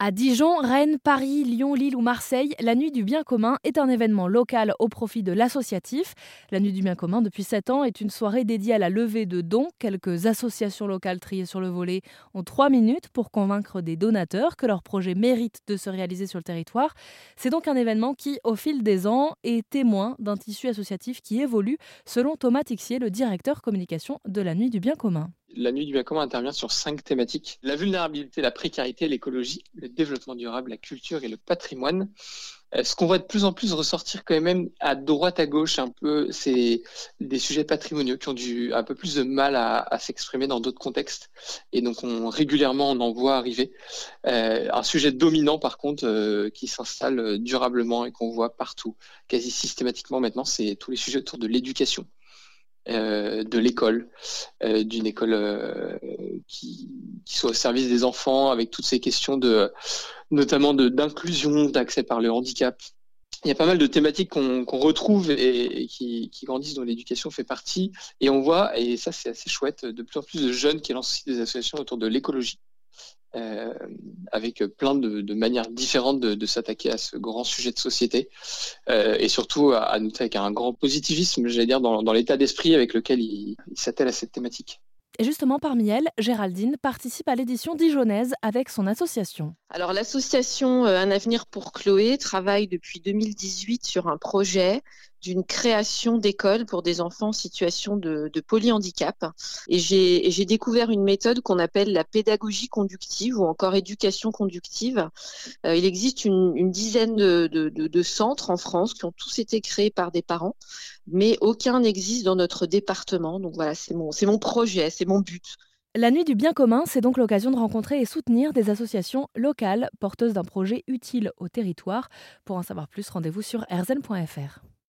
À Dijon, Rennes, Paris, Lyon, Lille ou Marseille, la Nuit du Bien commun est un événement local au profit de l'associatif. La Nuit du Bien commun, depuis 7 ans, est une soirée dédiée à la levée de dons. Quelques associations locales triées sur le volet ont 3 minutes pour convaincre des donateurs que leur projet mérite de se réaliser sur le territoire. C'est donc un événement qui, au fil des ans, est témoin d'un tissu associatif qui évolue, selon Thomas Tixier, le directeur communication de la Nuit du Bien commun. La Nuit du Bien commun intervient sur cinq thématiques. La vulnérabilité, la précarité, l'écologie, le développement durable, la culture et le patrimoine. Euh, ce qu'on voit de plus en plus ressortir quand même à droite, à gauche, un peu, c'est des sujets patrimoniaux qui ont du, un peu plus de mal à, s'exprimer dans d'autres contextes. Et donc, on, régulièrement, on en voit arriver. Euh, un sujet dominant, par contre, euh, qui s'installe durablement et qu'on voit partout, quasi systématiquement maintenant, c'est tous les sujets autour de l'éducation. Euh, de l'école, euh, d'une école euh, qui, soit au service des enfants, avec toutes ces questions de, notamment d'inclusion, d'accès par le handicap. Il y a pas mal de thématiques qu'on retrouve et, qui, qui, grandissent dont l'éducation fait partie. Et on voit, et ça c'est assez chouette, de plus en plus de jeunes qui lancent aussi des associations autour de l'écologie. Euh, avec plein de, manières différentes de, s'attaquer à ce grand sujet de société euh, et surtout à, noter avec un grand positivisme, j'allais dire, dans, l'état d'esprit avec lequel il, il s'attelle à cette thématique. Et justement, parmi elles, Géraldine participe à l'édition dijonnaise avec son association. Alors, l'association euh, Un avenir pour Chloé travaille depuis 2018 sur un projet d'une création d'écoles pour des enfants en situation de, polyhandicap. Et j'ai découvert une méthode qu'on appelle la pédagogie conductive ou encore éducation conductive. Euh, il existe une, dizaine de, de, centres en France qui ont tous été créés par des parents, mais aucun n'existe dans notre département. Donc voilà, c'est mon, mon projet, c'est mon but. La nuit du bien commun, c'est donc l'occasion de rencontrer et soutenir des associations locales porteuses d'un projet utile au territoire. Pour en savoir plus, rendez-vous sur rzn.fr.